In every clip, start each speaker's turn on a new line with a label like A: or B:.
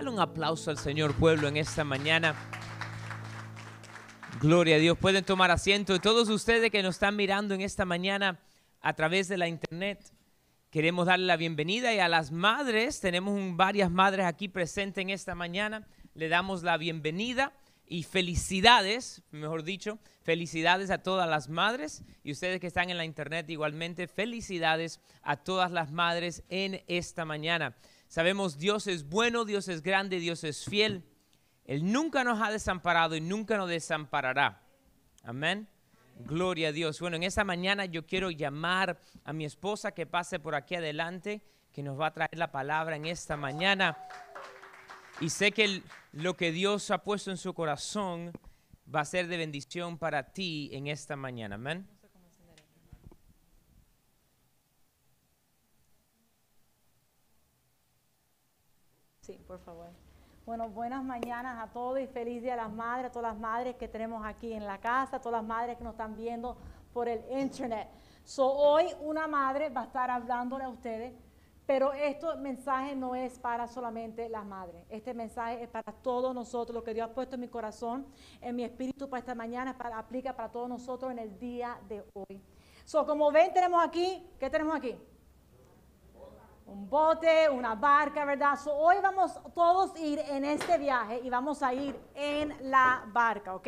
A: Dale un aplauso al Señor pueblo en esta mañana. Gloria a Dios. Pueden tomar asiento. Todos ustedes que nos están mirando en esta mañana a través de la internet, queremos darle la bienvenida. Y a las madres, tenemos varias madres aquí presentes en esta mañana. Le damos la bienvenida y felicidades, mejor dicho, felicidades a todas las madres y ustedes que están en la internet igualmente, felicidades a todas las madres en esta mañana. Sabemos Dios es bueno, Dios es grande, Dios es fiel. Él nunca nos ha desamparado y nunca nos desamparará. Amén. Gloria a Dios. Bueno, en esta mañana yo quiero llamar a mi esposa que pase por aquí adelante, que nos va a traer la palabra en esta mañana. Y sé que lo que Dios ha puesto en su corazón va a ser de bendición para ti en esta mañana. Amén.
B: Sí, por favor. Bueno, buenas mañanas a todos y feliz día a las madres, a todas las madres que tenemos aquí en la casa, a todas las madres que nos están viendo por el internet. So, hoy una madre va a estar hablándole a ustedes pero este mensaje no es para solamente las madres. Este mensaje es para todos nosotros. Lo que Dios ha puesto en mi corazón, en mi espíritu para esta mañana, para, aplica para todos nosotros en el día de hoy. So, como ven, tenemos aquí, ¿qué tenemos aquí? Un bote, una barca, ¿verdad? hoy vamos todos a ir en este viaje y vamos a ir en la barca, ¿ok?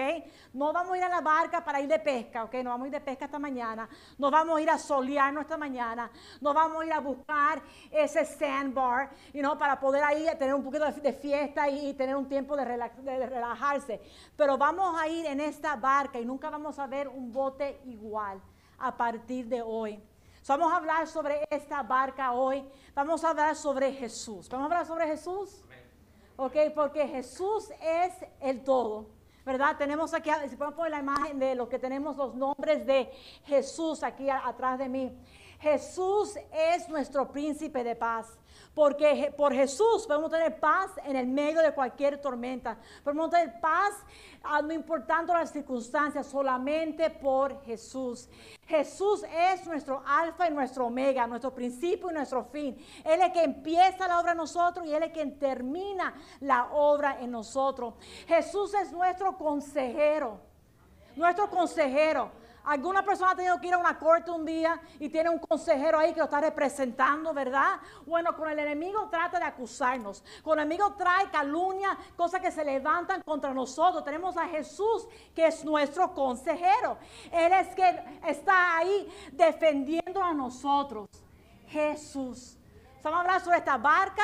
B: No vamos a ir a la barca para ir de pesca, ¿ok? No vamos a ir de pesca esta mañana, no vamos a ir a solearnos esta mañana, no vamos a ir a buscar ese sandbar, you para poder ahí tener un poquito de, fiesta y, tener un tiempo de, de relajarse. Pero vamos a ir en esta barca y nunca vamos a ver un bote igual a partir de hoy vamos a hablar sobre esta barca hoy. Vamos a hablar sobre Jesús. Vamos a hablar sobre Jesús. Ok, porque Jesús es el todo. ¿Verdad? Tenemos aquí, si podemos poner la imagen de lo que tenemos, los nombres de Jesús aquí atrás de mí. Jesús es nuestro príncipe de paz. Porque por Jesús podemos tener paz en el medio de cualquier tormenta. Podemos tener paz ah, no importando las circunstancias, solamente por Jesús. Jesús es nuestro alfa y nuestro omega, nuestro principio y nuestro fin. Él es quien empieza la obra en nosotros y Él es quien termina la obra en nosotros. Jesús es nuestro consejero. Nuestro consejero. Alguna persona ha tenido que ir a una corte un día y tiene un consejero ahí que lo está representando, ¿verdad? Bueno, con el enemigo trata de acusarnos. Con el enemigo trae calumnia, cosas que se levantan contra nosotros. Tenemos a Jesús que es nuestro consejero. Él es que está ahí defendiendo a nosotros. Jesús. Vamos a hablar sobre esta barca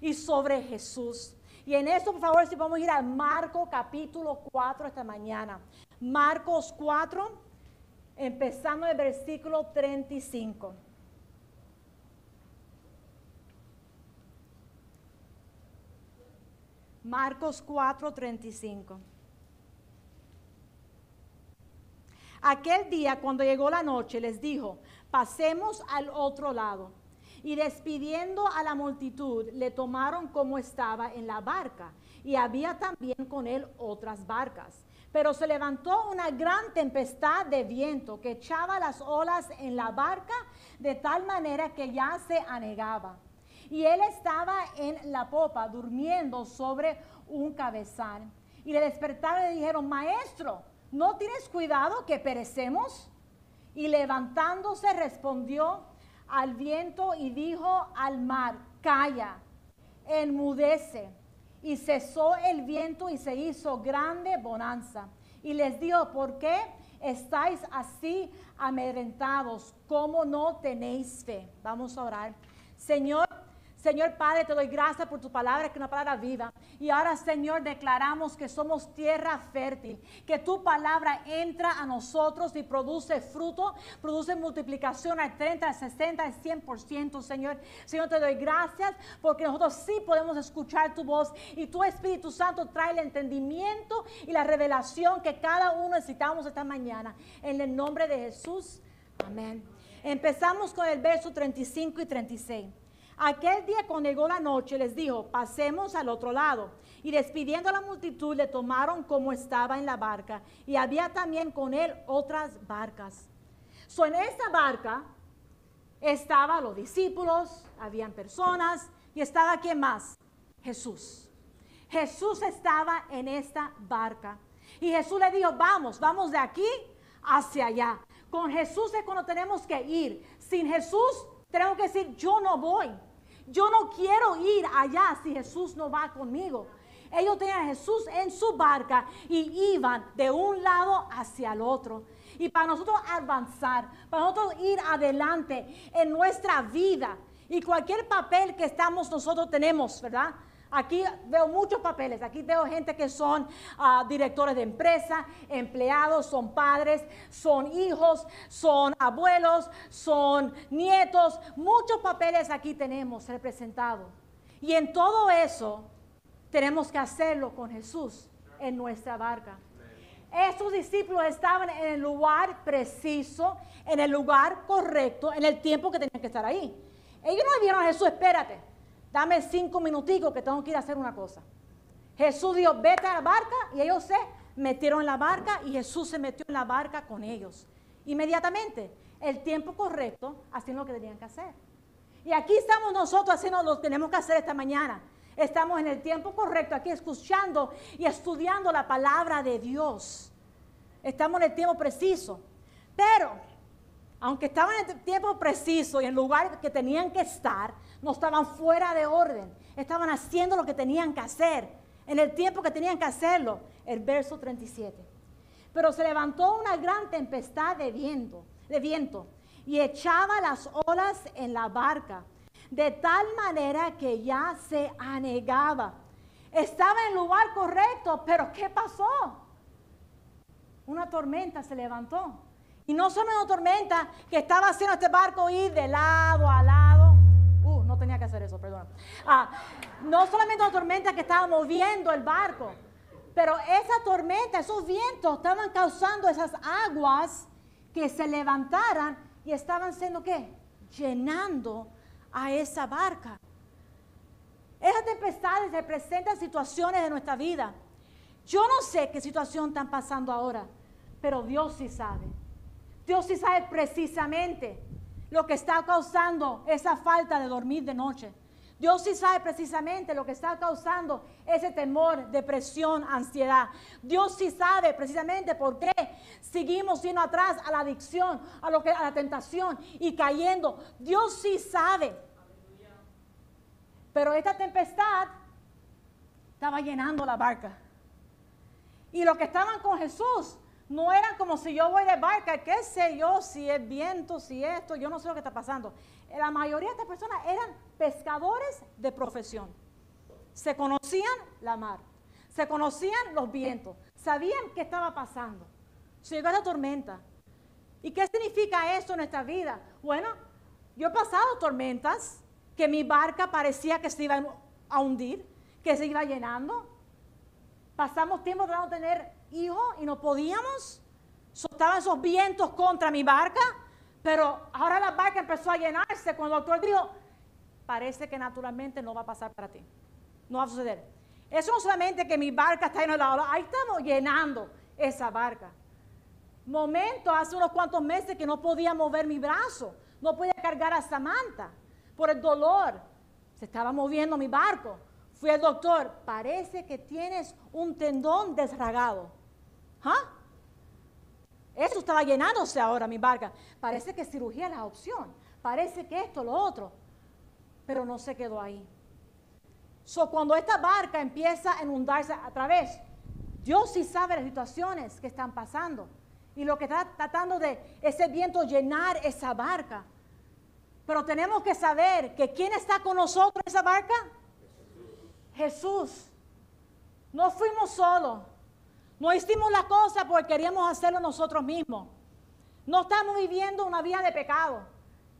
B: y sobre Jesús. Y en eso, por favor, si podemos ir a Marcos capítulo 4 esta mañana. Marcos 4 empezando el versículo 35. Marcos 4, 35. Aquel día, cuando llegó la noche, les dijo, pasemos al otro lado. Y despidiendo a la multitud, le tomaron como estaba en la barca. Y había también con él otras barcas. Pero se levantó una gran tempestad de viento que echaba las olas en la barca de tal manera que ya se anegaba. Y él estaba en la popa durmiendo sobre un cabezal. Y le despertaron y le dijeron, maestro, ¿no tienes cuidado que perecemos? Y levantándose respondió al viento y dijo al mar, calla, enmudece y cesó el viento y se hizo grande bonanza. Y les dijo, ¿por qué estáis así amedrentados? ¿Cómo no tenéis fe? Vamos a orar. Señor, Señor Padre, te doy gracias por tu palabra, que es una palabra viva. Y ahora, Señor, declaramos que somos tierra fértil, que tu palabra entra a nosotros y produce fruto, produce multiplicación al 30, al 60, al 100%, Señor. Señor, te doy gracias porque nosotros sí podemos escuchar tu voz y tu Espíritu Santo trae el entendimiento y la revelación que cada uno necesitamos esta mañana. En el nombre de Jesús, amén. Empezamos con el verso 35 y 36. Aquel día cuando llegó la noche les dijo, pasemos al otro lado. Y despidiendo a la multitud le tomaron como estaba en la barca. Y había también con él otras barcas. So, en esta barca estaban los discípulos, habían personas y estaba quién más? Jesús. Jesús estaba en esta barca. Y Jesús le dijo, vamos, vamos de aquí hacia allá. Con Jesús es cuando tenemos que ir. Sin Jesús tenemos que decir, yo no voy. Yo no quiero ir allá si Jesús no va conmigo. Ellos tenían a Jesús en su barca y iban de un lado hacia el otro. Y para nosotros avanzar, para nosotros ir adelante en nuestra vida y cualquier papel que estamos nosotros tenemos, ¿verdad? Aquí veo muchos papeles, aquí veo gente que son ah, directores de empresa, empleados, son padres, son hijos, son abuelos, son nietos, muchos papeles aquí tenemos representados. Y en todo eso tenemos que hacerlo con Jesús en nuestra barca. Estos discípulos estaban en el lugar preciso, en el lugar correcto, en el tiempo que tenían que estar ahí. Ellos no le dijeron a Jesús, espérate, dame cinco minuticos que tengo que ir a hacer una cosa. Jesús dijo, vete a la barca y ellos se metieron en la barca y Jesús se metió en la barca con ellos. Inmediatamente, el tiempo correcto, haciendo lo que tenían que hacer. Y aquí estamos nosotros haciendo lo que tenemos que hacer esta mañana. Estamos en el tiempo correcto aquí escuchando y estudiando la palabra de Dios. Estamos en el tiempo preciso. Pero, aunque estaban en el tiempo preciso y en el lugar que tenían que estar, no estaban fuera de orden. Estaban haciendo lo que tenían que hacer, en el tiempo que tenían que hacerlo. El verso 37. Pero se levantó una gran tempestad de viento, de viento y echaba las olas en la barca de tal manera que ya se anegaba. Estaba en el lugar correcto, pero ¿qué pasó? Una tormenta se levantó. Y no solo una tormenta que estaba haciendo este barco ir de lado a lado. Uh, no tenía que hacer eso, perdón. Ah, no solamente una tormenta que estaba moviendo el barco, pero esa tormenta, esos vientos estaban causando esas aguas que se levantaran y estaban siendo qué? Llenando a esa barca. Esas tempestades representan situaciones de nuestra vida. Yo no sé qué situación están pasando ahora, pero Dios sí sabe. Dios sí sabe precisamente lo que está causando esa falta de dormir de noche. Dios sí sabe precisamente lo que está causando ese temor, depresión, ansiedad. Dios sí sabe precisamente por qué seguimos yendo atrás a la adicción, a, lo que, a la tentación y cayendo. Dios sí sabe. Pero esta tempestad estaba llenando la barca. Y los que estaban con Jesús no eran como si yo voy de barca, qué sé yo, si es viento, si esto, yo no sé lo que está pasando. La mayoría de estas personas eran pescadores de profesión. Se conocían la mar, se conocían los vientos, sabían qué estaba pasando. Se llegó la tormenta. ¿Y qué significa esto en nuestra vida? Bueno, yo he pasado tormentas que mi barca parecía que se iba a hundir, que se iba llenando. Pasamos tiempo tratando de tener hijos y no podíamos. Estaban esos vientos contra mi barca, pero ahora la barca empezó a llenarse cuando el doctor dijo, parece que naturalmente no va a pasar para ti. No va a suceder. Eso no solamente que mi barca está llena de la ahí estamos llenando esa barca. Momento, hace unos cuantos meses que no podía mover mi brazo, no podía cargar a Samantha por el dolor. Se estaba moviendo mi barco. Fui al doctor, parece que tienes un tendón desragado. ¿Ah? Eso estaba llenándose ahora mi barca. Parece que cirugía es la opción. Parece que esto, lo otro. Pero no se quedó ahí. So, cuando esta barca empieza a inundarse a través, Dios sí sabe las situaciones que están pasando. Y lo que está tratando de ese viento llenar esa barca. Pero tenemos que saber que ¿quién está con nosotros en esa barca? Jesús. No fuimos solos. No hicimos la cosa porque queríamos hacerlo nosotros mismos. No estamos viviendo una vida de pecado.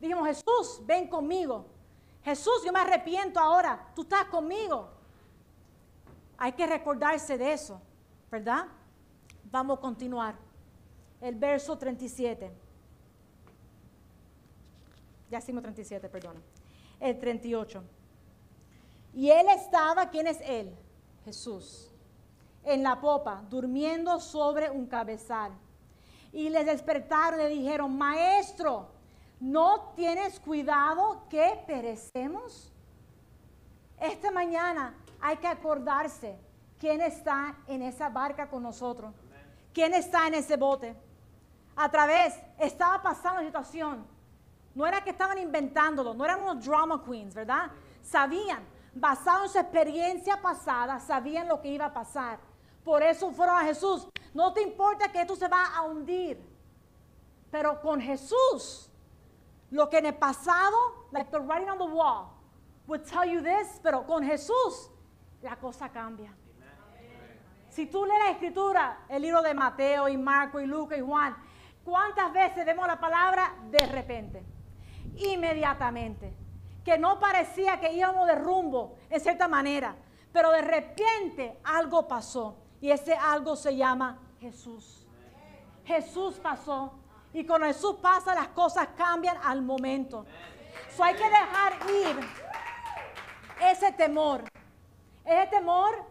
B: Dijimos, Jesús, ven conmigo. Jesús, yo me arrepiento ahora. Tú estás conmigo. Hay que recordarse de eso, ¿verdad? Vamos a continuar. El verso 37. Ya hicimos 37, perdón. El 38. Y él estaba, ¿quién es él? Jesús en la popa, durmiendo sobre un cabezal. Y les despertaron y le dijeron, maestro, ¿no tienes cuidado que perecemos? Esta mañana hay que acordarse quién está en esa barca con nosotros, quién está en ese bote. A través, estaba pasando la situación. No era que estaban inventándolo, no eran unos drama queens, ¿verdad? Sabían, basado en su experiencia pasada, sabían lo que iba a pasar. Por eso fueron a Jesús. No te importa que esto se va a hundir, pero con Jesús, lo que en el pasado, like the writing on the wall, would tell you this, pero con Jesús, la cosa cambia. Si tú lees la escritura, el libro de Mateo y Marco y Lucas y Juan, ¿cuántas veces vemos la palabra de repente? Inmediatamente. Que no parecía que íbamos de rumbo en cierta manera, pero de repente algo pasó y ese algo se llama Jesús. Jesús pasó y cuando Jesús pasa las cosas cambian al momento. So hay que dejar ir ese temor. Ese temor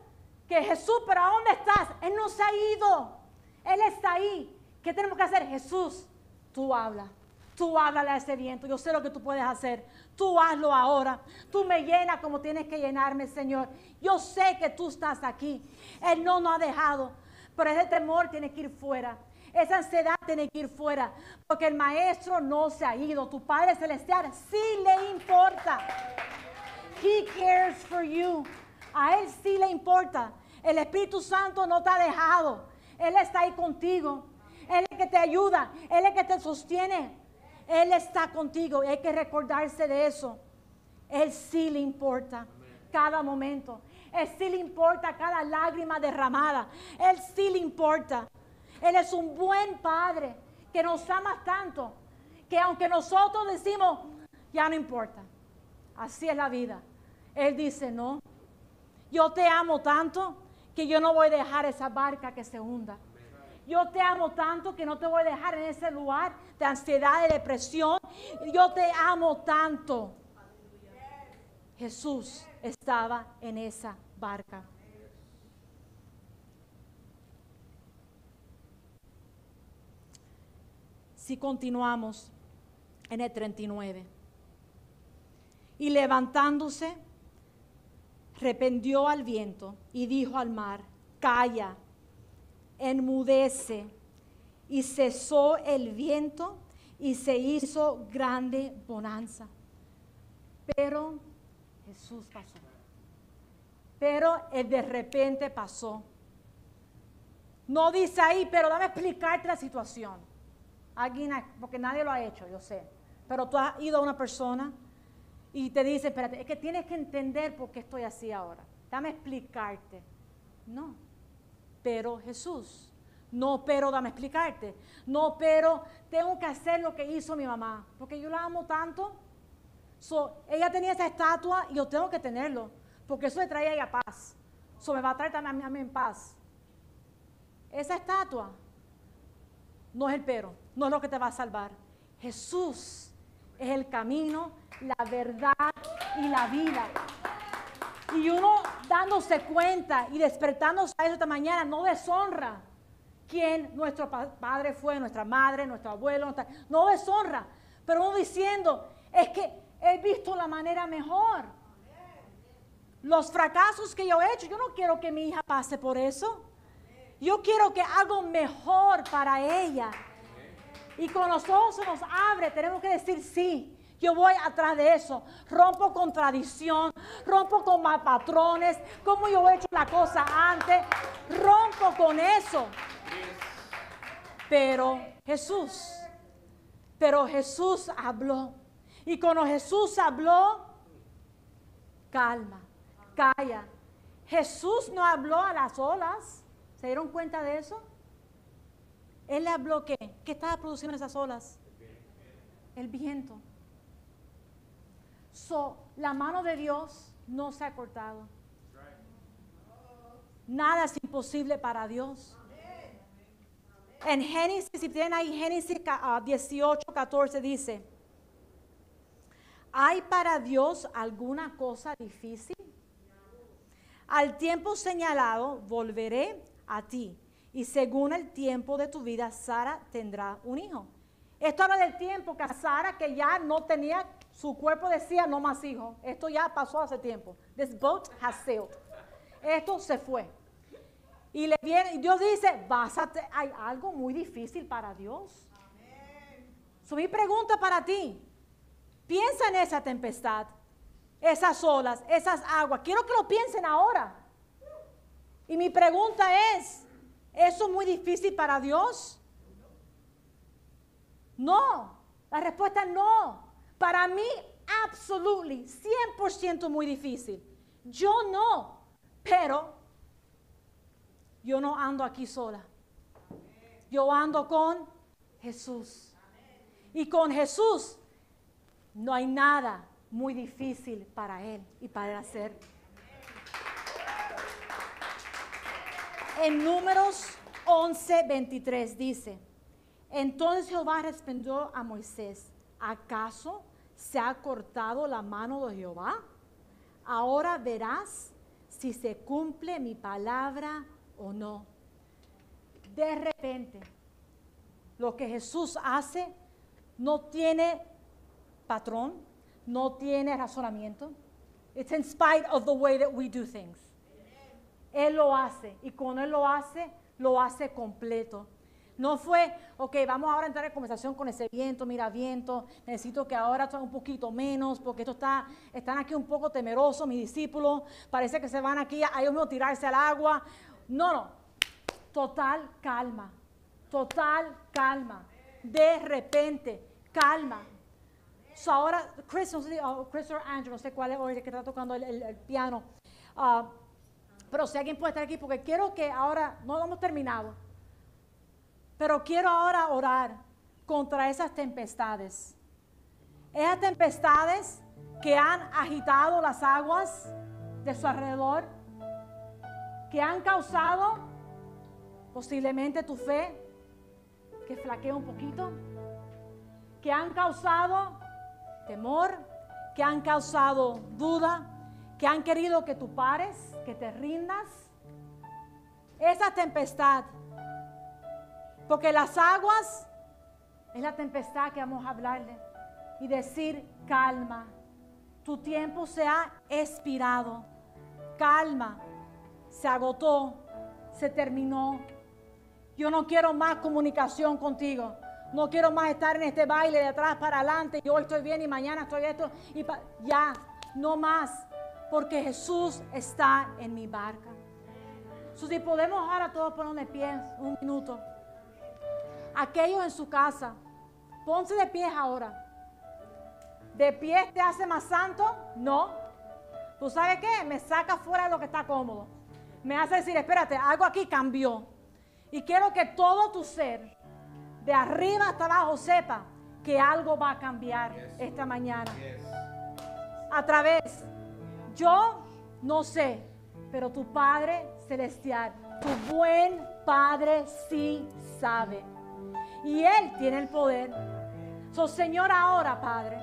B: que Jesús, pero ¿a dónde estás? Él no se ha ido. Él está ahí. ¿Qué tenemos que hacer? Jesús, tú habla. Tú háblale a ese viento. Yo sé lo que tú puedes hacer. Tú hazlo ahora. Tú me llenas como tienes que llenarme, Señor. Yo sé que tú estás aquí. Él no nos ha dejado. Pero ese temor tiene que ir fuera. Esa ansiedad tiene que ir fuera. Porque el maestro no se ha ido. Tu Padre Celestial sí le importa. He cares for you. A Él sí le importa. El Espíritu Santo no te ha dejado. Él está ahí contigo. Él es el que te ayuda. Él es el que te sostiene. Él está contigo. Y hay que recordarse de eso. Él sí le importa cada momento. Él sí le importa cada lágrima derramada. Él sí le importa. Él es un buen padre que nos ama tanto que aunque nosotros decimos, ya no importa. Así es la vida. Él dice, no, yo te amo tanto que yo no voy a dejar esa barca que se hunda. Yo te amo tanto que no te voy a dejar en ese lugar de ansiedad, de depresión. Yo te amo tanto. Jesús estaba en esa barca. Si continuamos en el 39. Y levantándose, reprendió al viento y dijo al mar, calla, enmudece. Y cesó el viento y se hizo grande bonanza. Pero Jesús pasó. Pero de repente pasó. No dice ahí, pero dame explicarte la situación. Alguien, porque nadie lo ha hecho, yo sé. Pero tú has ido a una persona y te dice, espérate, es que tienes que entender por qué estoy así ahora. Dame explicarte. No, pero Jesús. No, pero dame explicarte. No, pero tengo que hacer lo que hizo mi mamá, porque yo la amo tanto. ella tenía esa estatua y yo tengo que tenerlo, porque eso le traía a ella paz. Eso me va a traer también a mí en paz. Esa estatua no es el pero, no es lo que te va a salvar. Jesús es el camino, la verdad y la vida. Y uno dándose cuenta y despertándose a eso esta mañana no deshonra quien nuestro padre fue, nuestra madre, nuestro abuelo, no deshonra, pero uno diciendo, es que he visto la manera mejor. Los fracasos que yo he hecho, yo no quiero que mi hija pase por eso. Yo quiero que haga mejor para ella. Y con los ojos se nos abre, tenemos que decir sí. Yo voy atrás de eso. Rompo con tradición, rompo con mal patrones, como yo he hecho la cosa antes. Rompo con eso. Pero Jesús, pero Jesús habló. Y cuando Jesús habló, calma, calla. Jesús no habló a las olas. ¿Se dieron cuenta de eso? Él le habló qué? ¿Qué estaba produciendo esas olas? El viento. So, la mano de Dios no se ha cortado. Nada es imposible para Dios. En Génesis, si tienen ahí Génesis 18, 14 dice, ¿hay para Dios alguna cosa difícil? Al tiempo señalado volveré a ti y según el tiempo de tu vida, Sara tendrá un hijo. Esto habla del tiempo que Sara, que ya no tenía, su cuerpo decía no más hijos. Esto ya pasó hace tiempo. This boat has sailed. esto se fue. Y le viene, Dios dice, vas a hay algo muy difícil para Dios. So, mi pregunta para ti, piensa en esa tempestad, esas olas, esas aguas. Quiero que lo piensen ahora. Y mi pregunta es, ¿eso es muy difícil para Dios? No, la respuesta es no. Para mí, absolutely, 100% muy difícil. Yo no, pero yo no ando aquí sola. Yo ando con Jesús. Y con Jesús no hay nada muy difícil para Él y para Él hacer. En números 11, 23 dice, entonces Jehová respondió a Moisés, ¿acaso se ha cortado la mano de Jehová? Ahora verás si se cumple mi palabra o no. De repente, lo que Jesús hace no tiene patrón, no tiene razonamiento. It's in spite of the way that we do things. Él lo hace y cuando Él lo hace, lo hace completo. No fue, ok, vamos ahora a entrar en conversación con ese viento, mira viento, necesito que ahora esto un poquito menos, porque esto está, están aquí un poco temerosos mis discípulos, parece que se van aquí a ellos mismos tirarse al agua. No, no, total calma, total calma, de repente, calma. So ahora, Chris, no sé, oh, Chris o Andrew, no sé cuál es hoy que está tocando el, piano. Ah, pero si alguien puede estar aquí, porque quiero que ahora, no hemos terminado, pero quiero ahora orar contra esas tempestades. Esas tempestades que han agitado las aguas de su alrededor, que han causado posiblemente tu fe, que flaquea un poquito, que han causado temor, que han causado duda, que han querido que tú pares, que te rindas. Esa tempestad, porque las aguas es la tempestad que vamos a hablarle y decir calma. Tu tiempo se ha expirado. Calma. Se agotó. Se terminó. Yo no quiero más comunicación contigo. No quiero más estar en este baile de atrás para adelante. Y hoy estoy bien y mañana estoy esto. Y ya, no más. Porque Jesús está en mi barca. So, si podemos ahora todos ponernos de pie un minuto. Aquellos en su casa, ponse de pie ahora. ¿De pie te hace más santo? No. ¿Tú sabes qué? Me saca fuera de lo que está cómodo. Me hace decir, espérate, algo aquí cambió. Y quiero que todo tu ser, de arriba hasta abajo, sepa que algo va a cambiar esta mañana. A través, yo no sé, pero tu Padre Celestial, tu buen Padre sí sabe. Y Él tiene el poder. So, Señor, ahora, Padre,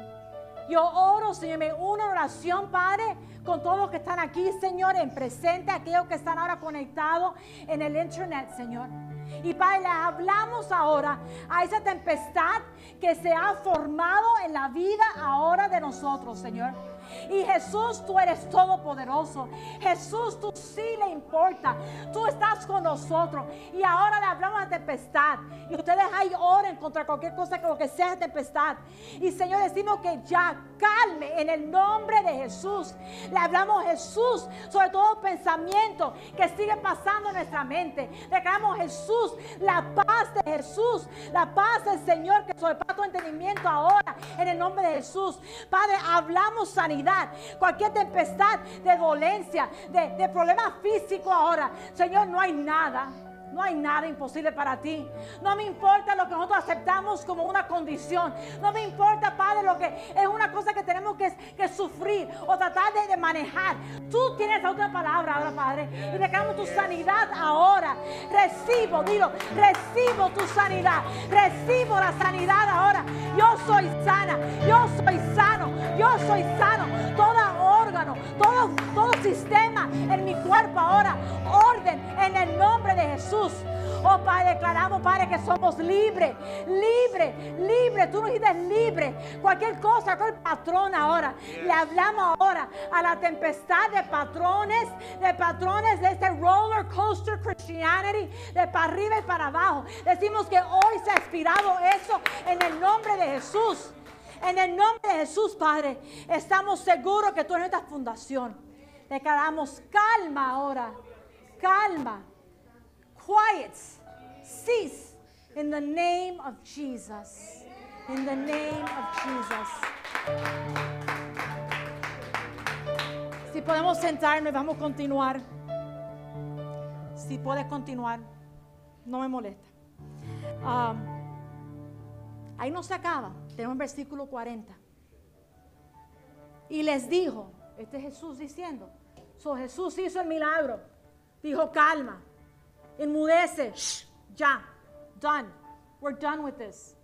B: yo oro, Señor, me uno en oración, Padre, con todos los que están aquí, Señor, en presente, aquellos que están ahora conectados en el internet, Señor. Y Padre, le hablamos ahora a esa tempestad que se ha formado en la vida ahora de nosotros, Señor. Y Jesús, tú eres todopoderoso. Jesús, tú sí le importa. Tú estás con nosotros. Y ahora le hablamos de tempestad. Y ustedes ahí oren contra cualquier cosa que lo que sea tempestad. Y Señor, decimos que ya calme en el nombre de Jesús. Le hablamos Jesús sobre todo pensamiento que sigue pasando en nuestra mente. Declaramos Jesús, la paz de Jesús, la paz del Señor que sobrepasa tu entendimiento ahora en el nombre de Jesús. Padre, hablamos sanidad, cualquier tempestad de dolencia, de, de problema físico ahora. Señor, no hay nada. No hay nada imposible para ti. No me importa lo que nosotros aceptamos como una condición. No me importa, Padre, lo que es una cosa que tenemos que, sufrir o tratar de, manejar. Tú tienes la última palabra ahora, Padre. Y declaramos tu sanidad ahora. Recibo, dilo, recibo tu sanidad. Recibo la sanidad ahora. Yo soy sana. Yo soy sano. Yo soy sano. Todo órgano, todo, sistema en mi cuerpo ahora. Orden en el nombre de Jesús. Oh Padre, declaramos, Padre, que somos libres, libres, libres. Tú nos dices libre. Cualquier cosa, cualquier patrón ahora. Le hablamos ahora a la tempestad de patrones, de patrones de este roller coaster Christianity, de para arriba y para abajo. Decimos que hoy se ha expirado eso en el nombre de Jesús. En el nombre de Jesús, Padre, estamos seguros que tú eres nuestra fundación. Declaramos calma ahora, calma, quiet, cease, in the name of Jesus. In the name of Jesus. Si podemos sentarnos, vamos a continuar. Si puedes continuar, no me molesta. Um, ahí no se acaba. Tenemos versículo 40. Y les dijo, este es Jesús diciendo, so Jesús hizo el milagro. Dijo, calma, enmudece, ya, done. We're done with this.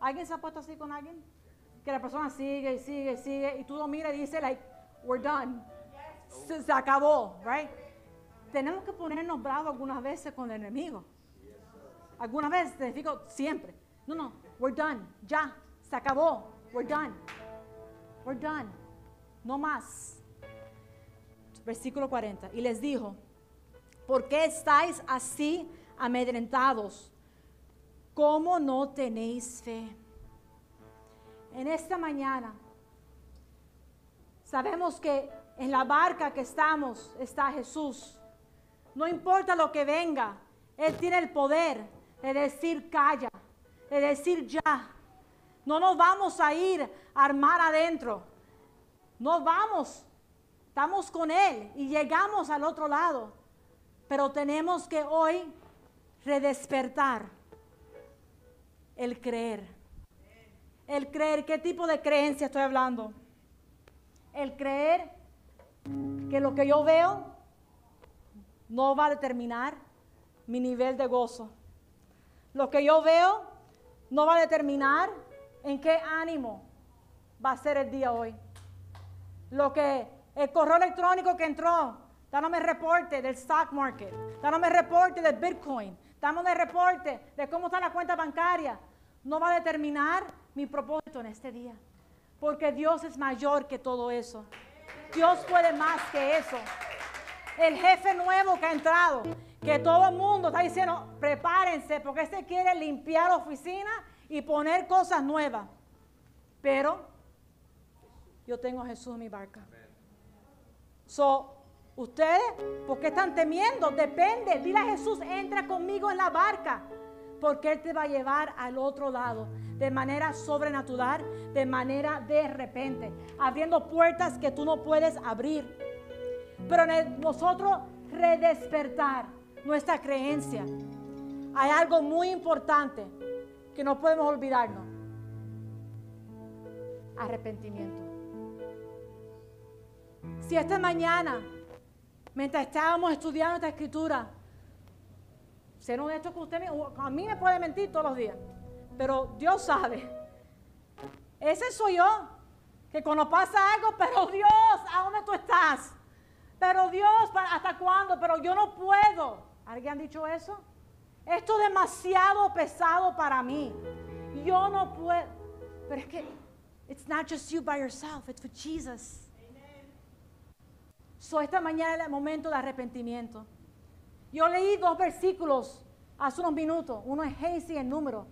B: ¿Alguien se ha puesto así con alguien? Que la persona sigue y sigue y sigue y tú lo miras y dices, like, we're done. Se, se acabó, right? Tenemos que ponernos bravos algunas veces con el enemigo. Algunas veces, te digo siempre. No, no, we're done, ya, se acabó, we're done. We're done. No más. Versículo 40. Y les dijo, ¿por qué estáis así amedrentados? ¿Cómo no tenéis fe? En esta mañana sabemos que en la barca que estamos está Jesús. No importa lo que venga, Él tiene el poder de decir calla, de decir ya. No nos vamos a ir a armar adentro. No vamos. Estamos con Él y llegamos al otro lado. Pero tenemos que hoy redespertar el creer. El creer, ¿qué tipo de creencia estoy hablando? El creer que lo que yo veo no va a determinar mi nivel de gozo. Lo que yo veo no va a determinar en qué ánimo va a ser el día hoy. Lo que el correo electrónico que entró, dándome reporte del stock market, dándome reporte del Bitcoin, dándome reporte de cómo está la cuenta bancaria, no va a determinar mi propósito en este día. Porque Dios es mayor que todo eso. Dios puede más que eso. El jefe nuevo que ha entrado, que todo el mundo está diciendo, prepárense, porque este quiere limpiar oficina y poner cosas nuevas. Pero yo tengo a Jesús en mi barca. So, ustedes, ¿por qué están temiendo? Depende. Dile a Jesús, entra conmigo en la barca. Porque Él te va a llevar al otro lado de manera sobrenatural, de manera de repente, abriendo puertas que tú no puedes abrir. Pero nosotros redespertar nuestra creencia. Hay algo muy importante que no podemos olvidarnos. Arrepentimiento. Si esta mañana, mientras estábamos estudiando esta escritura, ser honesto con usted, a mí me puede mentir todos los días, pero Dios sabe. Ese soy yo, que cuando pasa algo, pero Dios, ¿a dónde tú estás? Pero Dios, ¿hasta cuándo? Pero yo no puedo. ¿Alguien ha dicho eso? Esto es demasiado pesado para mí. Yo no puedo. Pero es que it's not just you by yourself, it's for Jesus. So esta mañana es el momento de arrepentimiento. Yo leí dos versículos hace unos minutos. Uno es Génesis en número.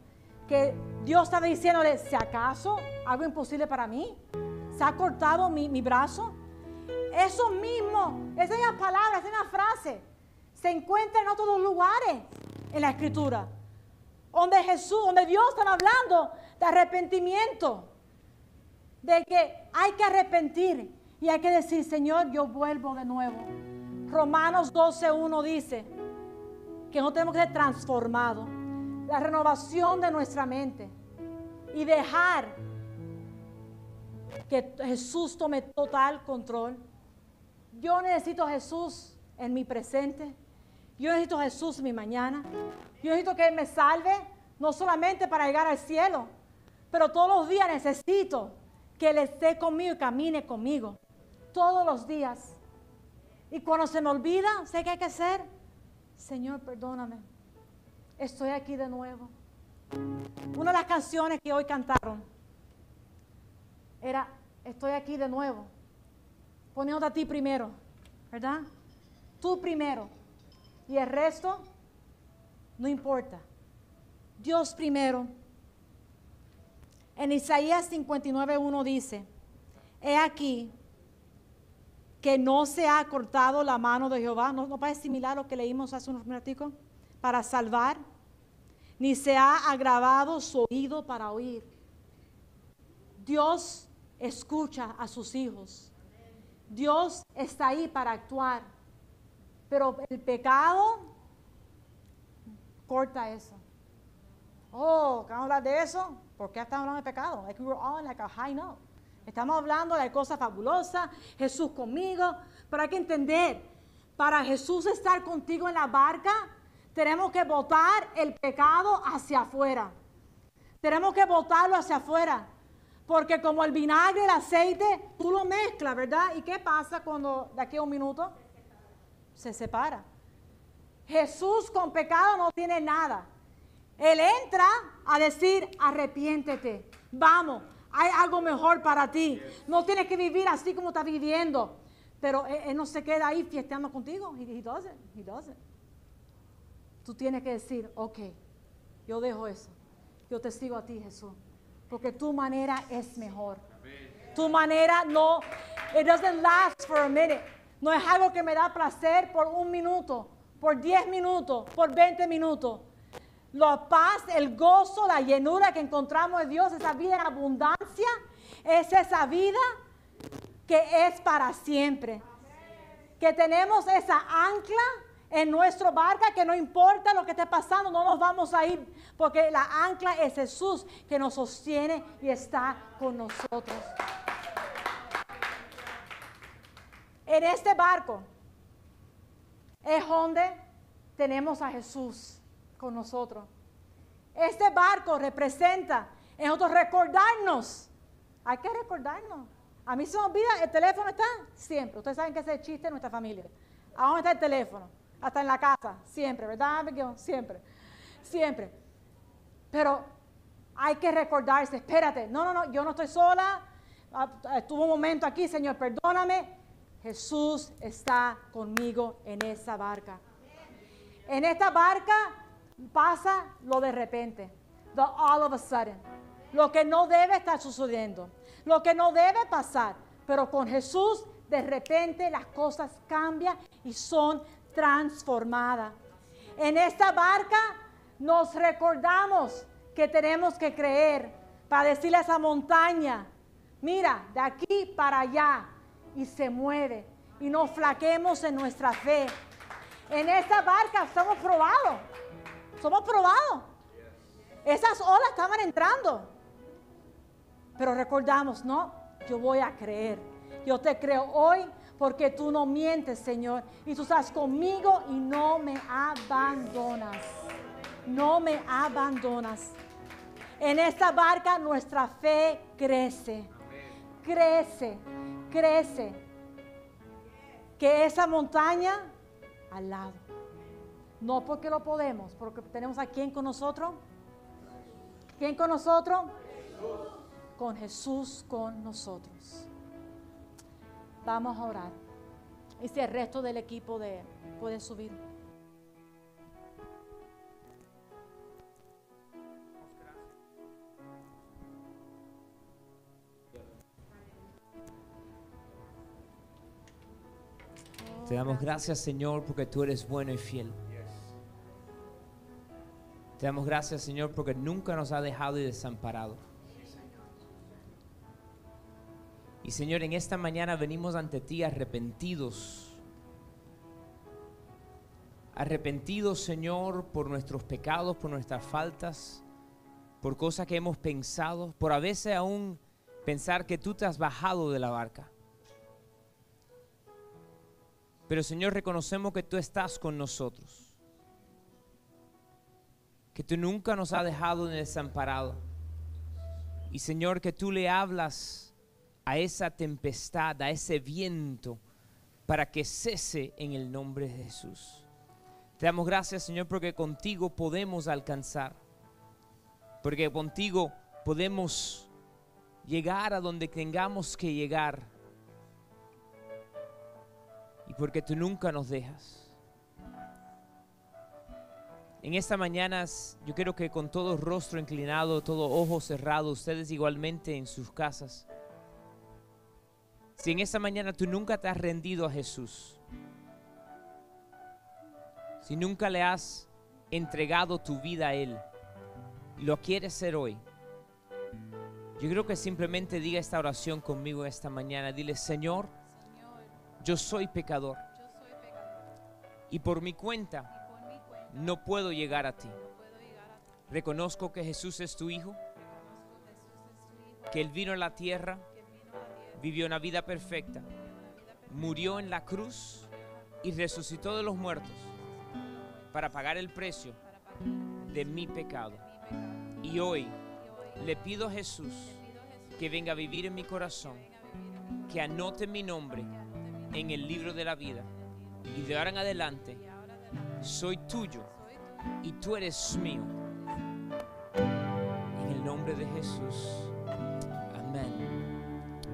B: Que Dios estaba diciéndole, si acaso algo imposible para mí, se ha cortado mi, mi brazo. Eso mismo, esa misma palabra, esa misma frase, se encuentra en otros lugares en la escritura. Donde Jesús, donde Dios está hablando de arrepentimiento. De que hay que arrepentir y hay que decir, Señor, yo vuelvo de nuevo. Romanos 12.1 dice que no tenemos que ser transformados. La renovación de nuestra mente. Y dejar que Jesús tome total control. Yo necesito a Jesús en mi presente. Yo necesito Jesús mi mañana. Yo necesito que Él me salve, no solamente para llegar al cielo, pero todos los días necesito que Él esté conmigo y camine conmigo. Todos los días. Y cuando se me olvida, sé qué hay que hacer. Señor, perdóname. estoy aquí de nuevo. Una de las canciones que hoy cantaron era, estoy aquí de nuevo, poniendo a ti primero, ¿verdad? Tú primero. Y el resto, no importa. Dios primero. En Isaías 59.1 dice, he aquí que no se ha cortado la mano de Jehová, no, no parece similar lo que leímos hace unos minutos, para salvar, ni se ha agravado su oído para oír. Dios escucha a sus hijos. Dios está ahí para actuar. Pero el pecado corta eso. Oh, ¿qué hablar de eso? ¿Por qué estamos hablando de pecado? Like we were all like a high note. Estamos hablando de cosas fabulosas, Jesús conmigo, pero hay que entender, para Jesús estar contigo en la barca, tenemos que botar el pecado hacia afuera. Tenemos que botarlo hacia afuera. Porque como el vinagre, el aceite, tú lo mezclas, ¿verdad? ¿Y qué pasa cuando de aquí a un minuto se separa? Jesús con pecado no tiene nada. Él entra a decir, arrepiéntete, vamos, hay algo mejor para ti. No tienes que vivir así como estás viviendo. Pero él, no se queda ahí fiesteando contigo. He, he doesn't, he doesn't. Tú tienes que decir, ok, yo dejo eso. Yo te sigo a ti, Jesús. Porque tu manera es mejor. Tu manera no, it doesn't last for a minute. No es algo que me da placer por un minuto, por 10 minutos, por 20 minutos la paz, el gozo, la llenura que encontramos en Dios, esa vida en abundancia, es esa vida que es para siempre. Que tenemos esa ancla en nuestro barca, que no importa lo que esté pasando, no nos vamos a ir, porque la ancla es Jesús que nos sostiene y está con nosotros. En este barco es donde tenemos a Jesús con nosotros. Este barco representa en nosotros recordarnos. Hay que recordarnos. A mí se me olvida, el teléfono está siempre. Ustedes saben que ese es el chiste de nuestra familia. ¿A dónde está el teléfono? Hasta en la casa, siempre, ¿verdad? Siempre, siempre. Pero hay que recordarse, espérate, no, no, no, yo no estoy sola. Ah, estuvo un momento aquí, Señor, perdóname. Jesús está conmigo en esa barca. En esta barca pasa lo de repente, the all of a sudden, lo que no debe estar sucediendo, lo que no debe pasar, pero con Jesús de repente las cosas cambian y son transformadas. En esta barca nos recordamos que tenemos que creer para decirle a esa montaña, mira, de aquí para allá, y se mueve, y no flaquemos en nuestra fe. En esta barca estamos probados. Somos probados. Esas olas estaban entrando. Pero recordamos, no, yo voy a creer. Yo te creo hoy porque tú no mientes, Señor. Y tú estás conmigo y no me abandonas. No me abandonas. En esta barca nuestra fe crece. Crece, crece. Que esa montaña al lado. No porque lo podemos, porque tenemos a quién con nosotros. ¿Quién con nosotros? Con Jesús con nosotros. Vamos a orar. Y si el resto del equipo de, puede subir.
A: Te damos gracias, Señor, porque tú eres bueno y fiel. Te damos gracias, Señor, porque nunca nos ha dejado y desamparado. Y Señor, en esta mañana venimos ante ti arrepentidos. Arrepentidos, Señor, por nuestros pecados, por nuestras faltas, por cosas que hemos pensado, por a veces aún pensar que tú te has bajado de la barca. Pero Señor, reconocemos que tú estás con nosotros que tú nunca nos has dejado desamparado. Y Señor, que tú le hablas a esa tempestad, a ese viento, para que cese en el nombre de Jesús. Te damos gracias, Señor, porque contigo podemos alcanzar. Porque contigo podemos llegar a donde tengamos que llegar. Y porque tú nunca nos dejas. En esta mañana yo quiero que con todo rostro inclinado, todo ojo cerrado, ustedes igualmente en sus casas. Si en esta mañana tú nunca te has rendido a Jesús, si nunca le has entregado tu vida a Él, y lo quieres ser hoy, yo creo que simplemente diga esta oración conmigo esta mañana. Dile, Señor, yo soy pecador. Y por mi cuenta no puedo llegar a ti. Reconozco que Jesús es tu Hijo, que Él vino a la tierra, vivió una vida perfecta, murió en la cruz y resucitó de los muertos para pagar el precio de mi pecado. Y hoy le pido a Jesús que venga a vivir en mi corazón, que anote mi nombre en el libro de la vida y de ahora en adelante soy tuyo y tú eres mío. En el nombre de Jesús.